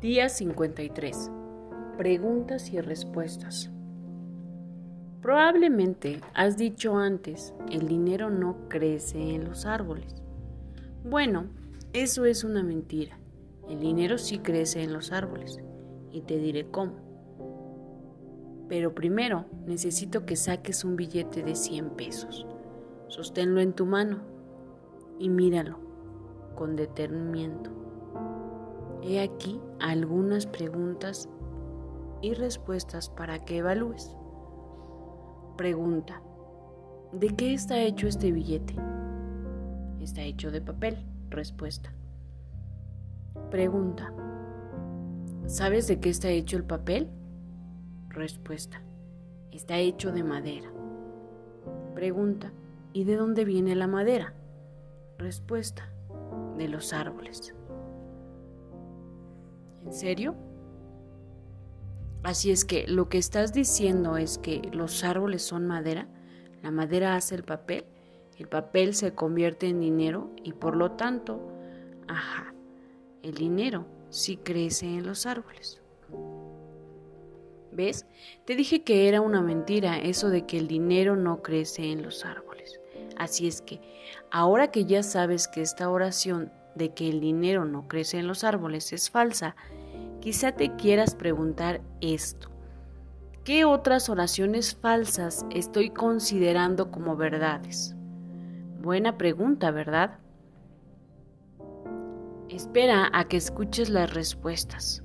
Día 53. Preguntas y respuestas. Probablemente has dicho antes, el dinero no crece en los árboles. Bueno, eso es una mentira. El dinero sí crece en los árboles y te diré cómo. Pero primero necesito que saques un billete de 100 pesos. Sosténlo en tu mano y míralo con detenimiento. He aquí algunas preguntas y respuestas para que evalúes. Pregunta. ¿De qué está hecho este billete? Está hecho de papel. Respuesta. Pregunta. ¿Sabes de qué está hecho el papel? Respuesta. Está hecho de madera. Pregunta. ¿Y de dónde viene la madera? Respuesta. De los árboles. ¿En serio? Así es que lo que estás diciendo es que los árboles son madera, la madera hace el papel, el papel se convierte en dinero y por lo tanto, ajá, el dinero sí crece en los árboles. ¿Ves? Te dije que era una mentira eso de que el dinero no crece en los árboles. Así es que, ahora que ya sabes que esta oración de que el dinero no crece en los árboles es falsa, Quizá te quieras preguntar esto. ¿Qué otras oraciones falsas estoy considerando como verdades? Buena pregunta, ¿verdad? Espera a que escuches las respuestas.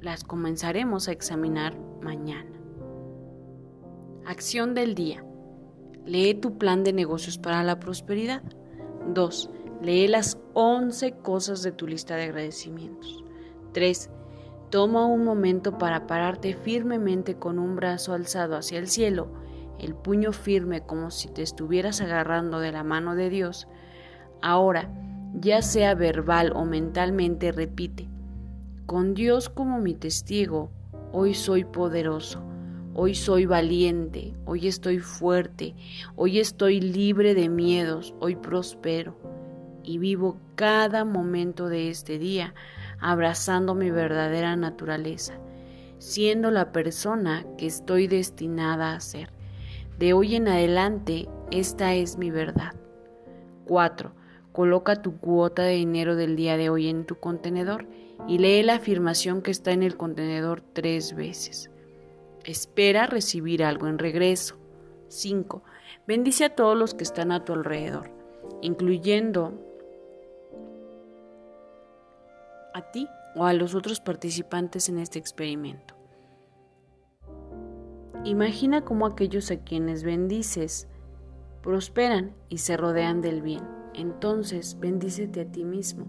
Las comenzaremos a examinar mañana. Acción del día. Lee tu plan de negocios para la prosperidad. 2. Lee las 11 cosas de tu lista de agradecimientos. 3. Toma un momento para pararte firmemente con un brazo alzado hacia el cielo, el puño firme como si te estuvieras agarrando de la mano de Dios. Ahora, ya sea verbal o mentalmente, repite, con Dios como mi testigo, hoy soy poderoso, hoy soy valiente, hoy estoy fuerte, hoy estoy libre de miedos, hoy prospero y vivo cada momento de este día abrazando mi verdadera naturaleza, siendo la persona que estoy destinada a ser. De hoy en adelante, esta es mi verdad. 4. Coloca tu cuota de dinero del día de hoy en tu contenedor y lee la afirmación que está en el contenedor tres veces. Espera recibir algo en regreso. 5. Bendice a todos los que están a tu alrededor, incluyendo a ti o a los otros participantes en este experimento. Imagina cómo aquellos a quienes bendices prosperan y se rodean del bien. Entonces, bendícete a ti mismo.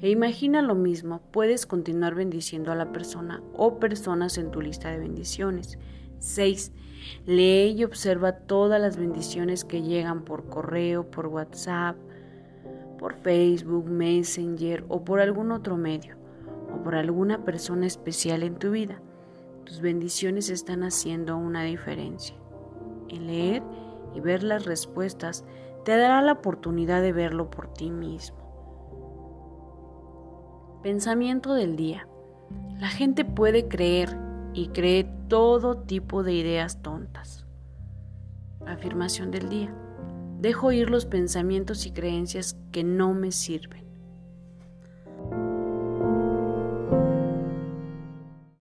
E imagina lo mismo, puedes continuar bendiciendo a la persona o personas en tu lista de bendiciones. 6. Lee y observa todas las bendiciones que llegan por correo, por WhatsApp, por Facebook, Messenger o por algún otro medio o por alguna persona especial en tu vida. Tus bendiciones están haciendo una diferencia. En leer y ver las respuestas te dará la oportunidad de verlo por ti mismo. Pensamiento del día. La gente puede creer y cree todo tipo de ideas tontas. Afirmación del día. Dejo ir los pensamientos y creencias que no me sirven.